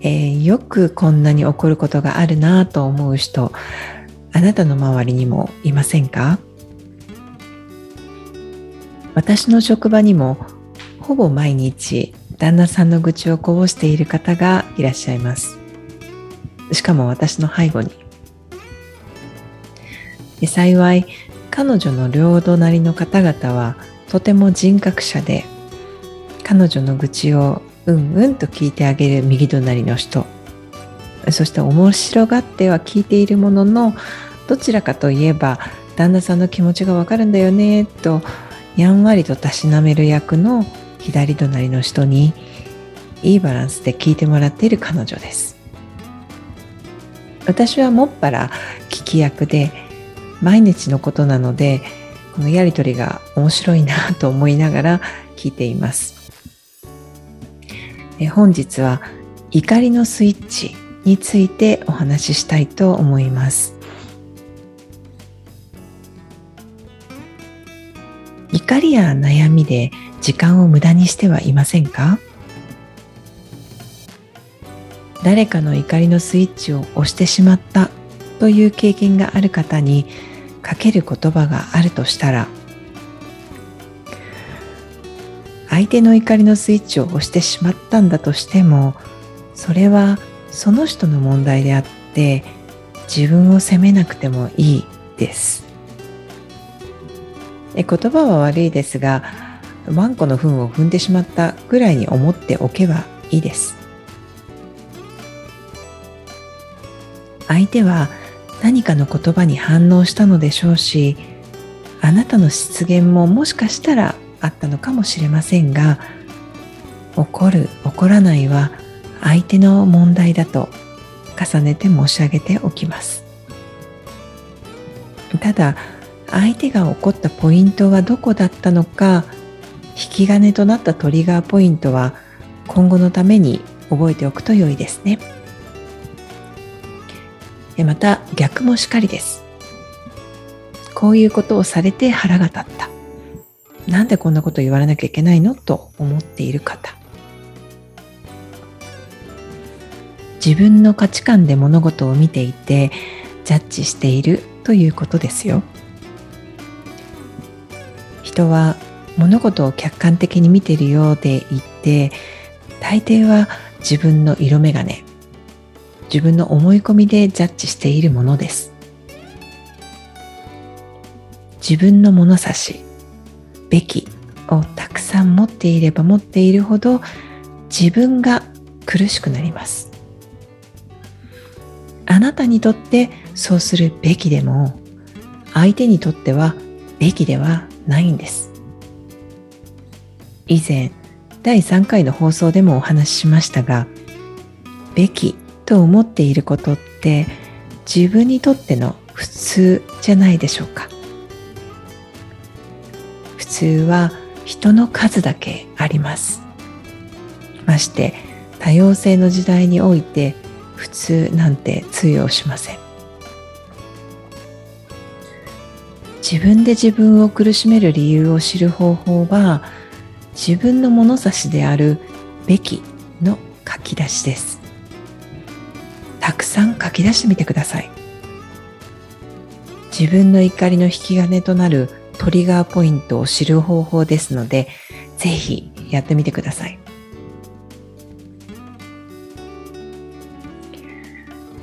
えー、よくこんなに起こることがあるなと思う人あなたの周りにもいませんか？私の職場にもほぼ毎日旦那さんの愚痴をこぼしている方がいらっしゃいます。しかも私の背後に。幸い彼女の両隣の方々はとても人格者で彼女の愚痴をうんうんと聞いてあげる右隣の人。そして面白がっては聞いているもののどちらかといえば旦那さんの気持ちがわかるんだよねとやんわりとたしなめる役の左隣の人にいいバランスで聞いてもらっている彼女です。私はもっぱら聞き役で毎日のことなのでこのやりとりが面白いなと思いながら聞いています。え本日は怒りのスイッチについてお話ししたいと思います。怒りや悩みで時間を無駄にしてはいませんか？誰かの怒りのスイッチを押してしまったという経験がある方にかける言葉があるとしたら相手の怒りのスイッチを押してしまったんだとしてもそれはその人の問題であって自分を責めなくてもいいです。え言葉は悪いですがワンコの糞を踏んでしまったぐらいに思っておけばいいです。相手は何かの言葉に反応したのでしょうしあなたの失言ももしかしたらあったのかもしれませんが怒る怒らないは相手の問題だと重ねて申し上げておきます。ただ相手が怒ったポイントはどこだったのか引き金となったトリガーポイントは今後のために覚えておくと良いですね。また逆もしかりです。こういうことをされて腹が立った。なんでこんなこと言われなきゃいけないのと思っている方。自分の価値観で物事を見ていてジャッジしているということですよ。人は物事を客観的に見ているようでいて大抵は自分の色眼鏡自分の思い込みでジャッジしているものです。自分の物差しべきをたくさん持っていれば持っているほど自分が苦しくなります。あなたにとってそうするべきでも相手にとってはべきではないんです。以前第3回の放送でもお話ししましたがべきと思っていることって自分にとっての普通じゃないでしょうか。通は人の数だけあります。まして多様性の時代において普通なんて通用しません。自分で自分を苦しめる理由を知る方法は自分の物差しであるべきの書き出しです。たくさん書き出してみてください。自分の怒りの引き金となるトリガーポイントを知る方法ですので、ぜひやってみてください。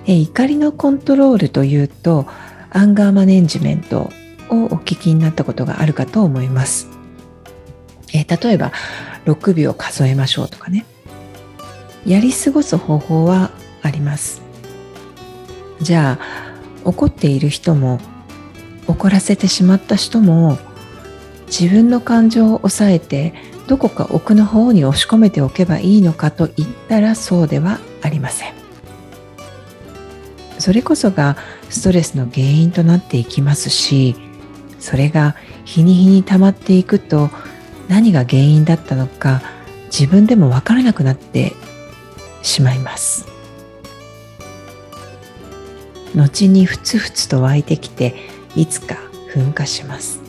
え怒りのコントロールというと、アンガーマネジメントをお聞きになったことがあるかと思います。え例えば、6秒数えましょうとかね。やり過ごす方法はあります。じゃあ、怒っている人も怒らせてしまった人も自分の感情を抑えてどこか奥の方に押し込めておけばいいのかと言ったらそうではありません。それこそがストレスの原因となっていきますしそれが日に日に溜まっていくと何が原因だったのか自分でも分からなくなってしまいます。後にふつふつと湧いてきていつか噴火します。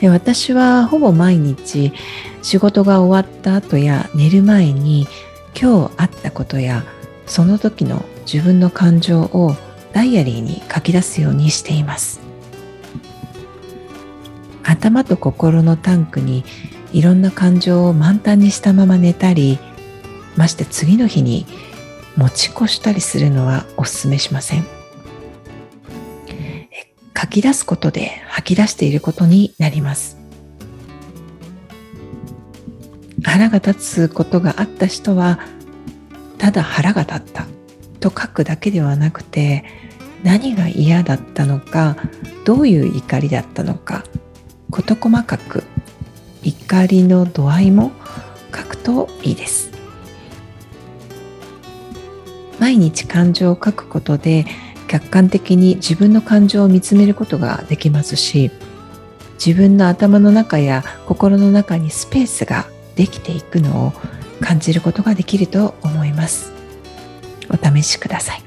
で私はほぼ毎日仕事が終わった後や寝る前に今日あったことやその時の自分の感情をダイアリーに書き出すようにしています。頭と心のタンクにいろんな感情を満タンにしたまま寝たりまして次の日に持ち越したりするのはお勧めしません。書き出すことで吐き出していることになります。腹が立つことがあった人はただ腹が立ったと書くだけではなくて何が嫌だったのかどういう怒りだったのか事細かく怒りの度合いも書くといいです。毎日感情を書くことで客観的に自分の感情を見つめることができますし自分の頭の中や心の中にスペースができていくのを感じることができると思います。お試しください。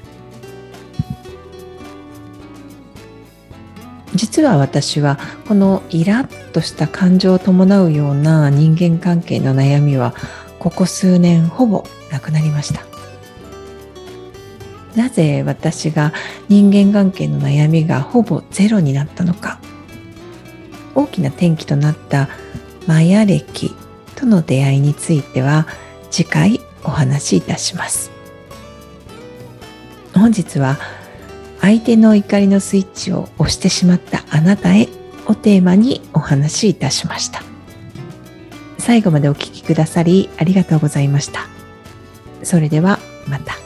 実は私はこのイラッとした感情を伴うような人間関係の悩みはここ数年ほぼなくなりました。なぜ私が人間関係の悩みがほぼゼロになったのか。大きな転機となったマヤ歴との出会いについては次回お話しいたします。本日は相手の怒りのスイッチを押してしまったあなたへをテーマにお話しいたしました。最後までお聴きくださりありがとうございました。それではまた。